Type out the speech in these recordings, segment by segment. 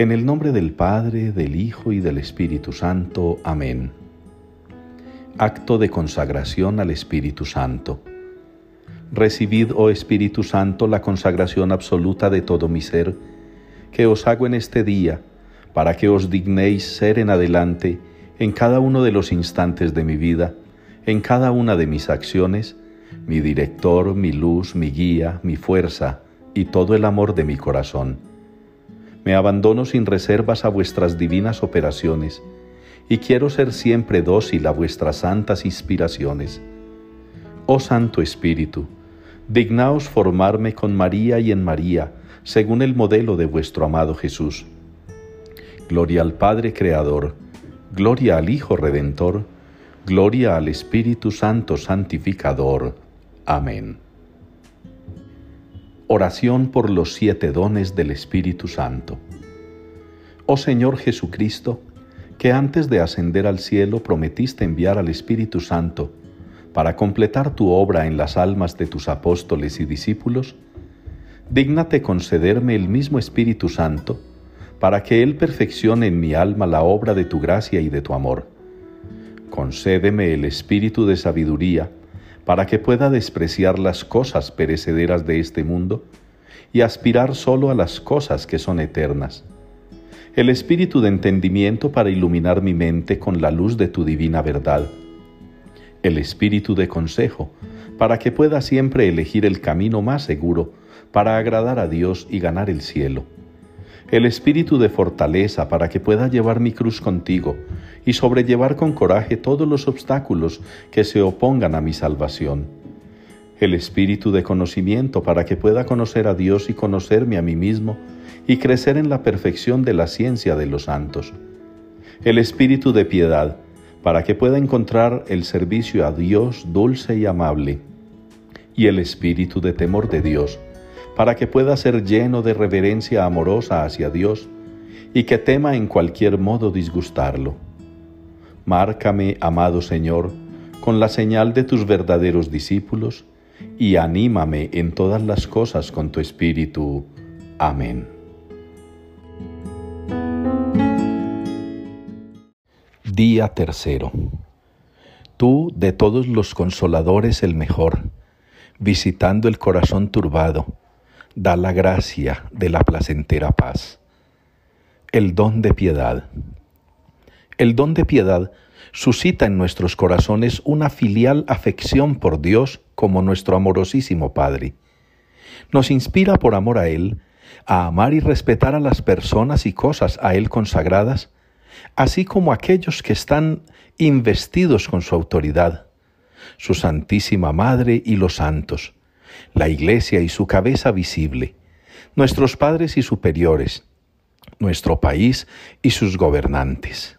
En el nombre del Padre, del Hijo y del Espíritu Santo. Amén. Acto de consagración al Espíritu Santo. Recibid, oh Espíritu Santo, la consagración absoluta de todo mi ser, que os hago en este día, para que os dignéis ser en adelante, en cada uno de los instantes de mi vida, en cada una de mis acciones, mi director, mi luz, mi guía, mi fuerza y todo el amor de mi corazón me abandono sin reservas a vuestras divinas operaciones y quiero ser siempre dócil a vuestras santas inspiraciones. Oh Santo Espíritu, dignaos formarme con María y en María, según el modelo de vuestro amado Jesús. Gloria al Padre Creador, gloria al Hijo Redentor, gloria al Espíritu Santo Santificador. Amén. Oración por los siete dones del Espíritu Santo. Oh Señor Jesucristo, que antes de ascender al cielo prometiste enviar al Espíritu Santo para completar tu obra en las almas de tus apóstoles y discípulos, dígnate concederme el mismo Espíritu Santo para que Él perfeccione en mi alma la obra de tu gracia y de tu amor. Concédeme el espíritu de sabiduría, para que pueda despreciar las cosas perecederas de este mundo y aspirar solo a las cosas que son eternas. El espíritu de entendimiento para iluminar mi mente con la luz de tu divina verdad. El espíritu de consejo para que pueda siempre elegir el camino más seguro para agradar a Dios y ganar el cielo. El espíritu de fortaleza para que pueda llevar mi cruz contigo y sobrellevar con coraje todos los obstáculos que se opongan a mi salvación. El espíritu de conocimiento para que pueda conocer a Dios y conocerme a mí mismo y crecer en la perfección de la ciencia de los santos. El espíritu de piedad para que pueda encontrar el servicio a Dios dulce y amable. Y el espíritu de temor de Dios para que pueda ser lleno de reverencia amorosa hacia Dios y que tema en cualquier modo disgustarlo. Márcame, amado Señor, con la señal de tus verdaderos discípulos, y anímame en todas las cosas con tu Espíritu. Amén. Día tercero. Tú de todos los consoladores el mejor, visitando el corazón turbado, da la gracia de la placentera paz. El don de piedad. El don de piedad suscita en nuestros corazones una filial afección por Dios como nuestro amorosísimo Padre. Nos inspira por amor a Él a amar y respetar a las personas y cosas a Él consagradas, así como aquellos que están investidos con su autoridad, su Santísima Madre y los santos, la Iglesia y su cabeza visible, nuestros padres y superiores, nuestro país y sus gobernantes.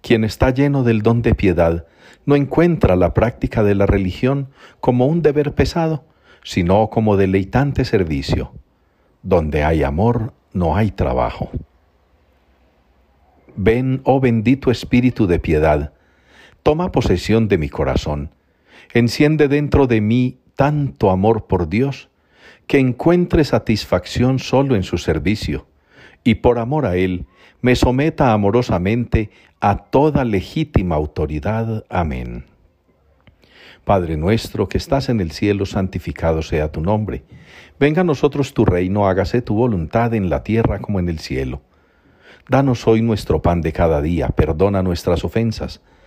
Quien está lleno del don de piedad no encuentra la práctica de la religión como un deber pesado, sino como deleitante servicio. Donde hay amor, no hay trabajo. Ven, oh bendito Espíritu de piedad, toma posesión de mi corazón, enciende dentro de mí tanto amor por Dios, que encuentre satisfacción solo en su servicio, y por amor a Él me someta amorosamente a toda legítima autoridad. Amén. Padre nuestro que estás en el cielo, santificado sea tu nombre. Venga a nosotros tu reino, hágase tu voluntad en la tierra como en el cielo. Danos hoy nuestro pan de cada día, perdona nuestras ofensas,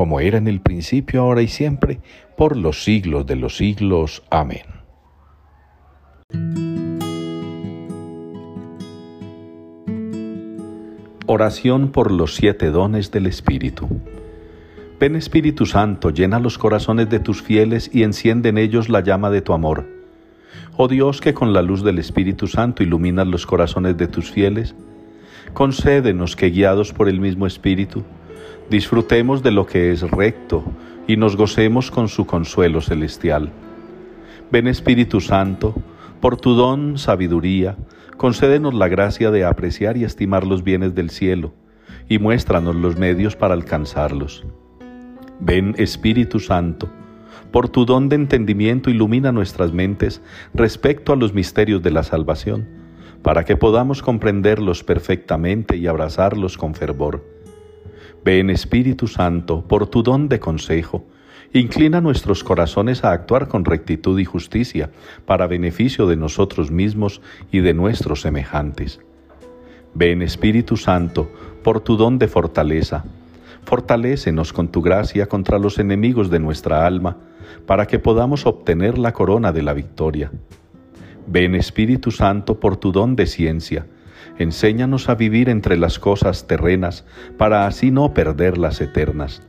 como era en el principio, ahora y siempre, por los siglos de los siglos. Amén. Oración por los siete dones del Espíritu. Ven Espíritu Santo, llena los corazones de tus fieles y enciende en ellos la llama de tu amor. Oh Dios, que con la luz del Espíritu Santo iluminas los corazones de tus fieles, concédenos que guiados por el mismo Espíritu, disfrutemos de lo que es recto y nos gocemos con su consuelo celestial. Ven Espíritu Santo, por tu don sabiduría, concédenos la gracia de apreciar y estimar los bienes del cielo, y muéstranos los medios para alcanzarlos. Ven Espíritu Santo, por tu don de entendimiento ilumina nuestras mentes respecto a los misterios de la salvación, para que podamos comprenderlos perfectamente y abrazarlos con fervor. Ven Espíritu Santo, por tu don de consejo, inclina nuestros corazones a actuar con rectitud y justicia para beneficio de nosotros mismos y de nuestros semejantes. Ven Espíritu Santo, por tu don de fortaleza, fortalécenos con tu gracia contra los enemigos de nuestra alma, para que podamos obtener la corona de la victoria. Ven Espíritu Santo por tu don de ciencia, enséñanos a vivir entre las cosas terrenas, para así no perder las eternas.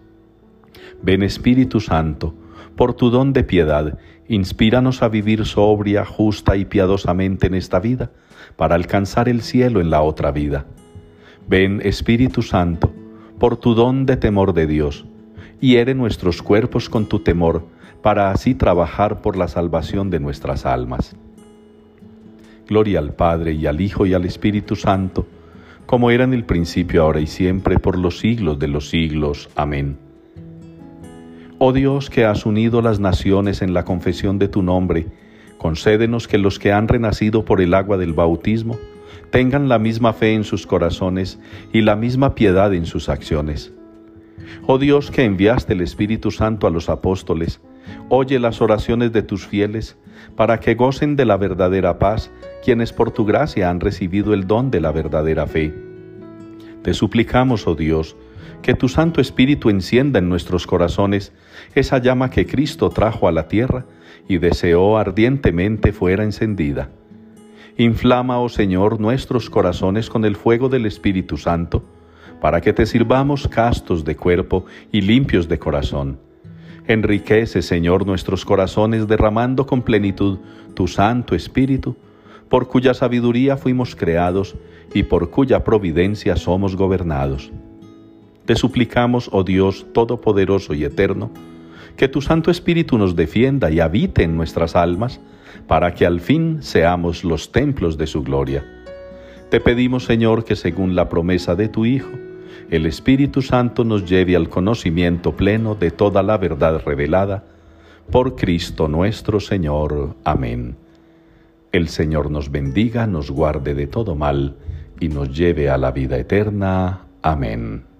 Ven Espíritu Santo, por tu don de piedad, inspíranos a vivir sobria, justa y piadosamente en esta vida, para alcanzar el cielo en la otra vida. Ven Espíritu Santo, por tu don de temor de Dios, hiere nuestros cuerpos con tu temor, para así trabajar por la salvación de nuestras almas. Gloria al Padre y al Hijo y al Espíritu Santo, como era en el principio, ahora y siempre, por los siglos de los siglos. Amén. Oh Dios que has unido las naciones en la confesión de tu nombre, concédenos que los que han renacido por el agua del bautismo tengan la misma fe en sus corazones y la misma piedad en sus acciones. Oh Dios que enviaste el Espíritu Santo a los apóstoles, Oye las oraciones de tus fieles, para que gocen de la verdadera paz, quienes por tu gracia han recibido el don de la verdadera fe. Te suplicamos, oh Dios, que tu Santo Espíritu encienda en nuestros corazones esa llama que Cristo trajo a la tierra y deseó ardientemente fuera encendida. Inflama, oh Señor, nuestros corazones con el fuego del Espíritu Santo, para que te sirvamos castos de cuerpo y limpios de corazón Enriquece, Señor, nuestros corazones derramando con plenitud tu Santo Espíritu, por cuya sabiduría fuimos creados y por cuya providencia somos gobernados. Te suplicamos, oh Dios Todopoderoso y Eterno, que tu Santo Espíritu nos defienda y habite en nuestras almas, para que al fin seamos los templos de su gloria. Te pedimos, Señor, que según la promesa de tu Hijo, el Espíritu Santo nos lleve al conocimiento pleno de toda la verdad revelada por Cristo nuestro Señor. Amén. El Señor nos bendiga, nos guarde de todo mal y nos lleve a la vida eterna. Amén.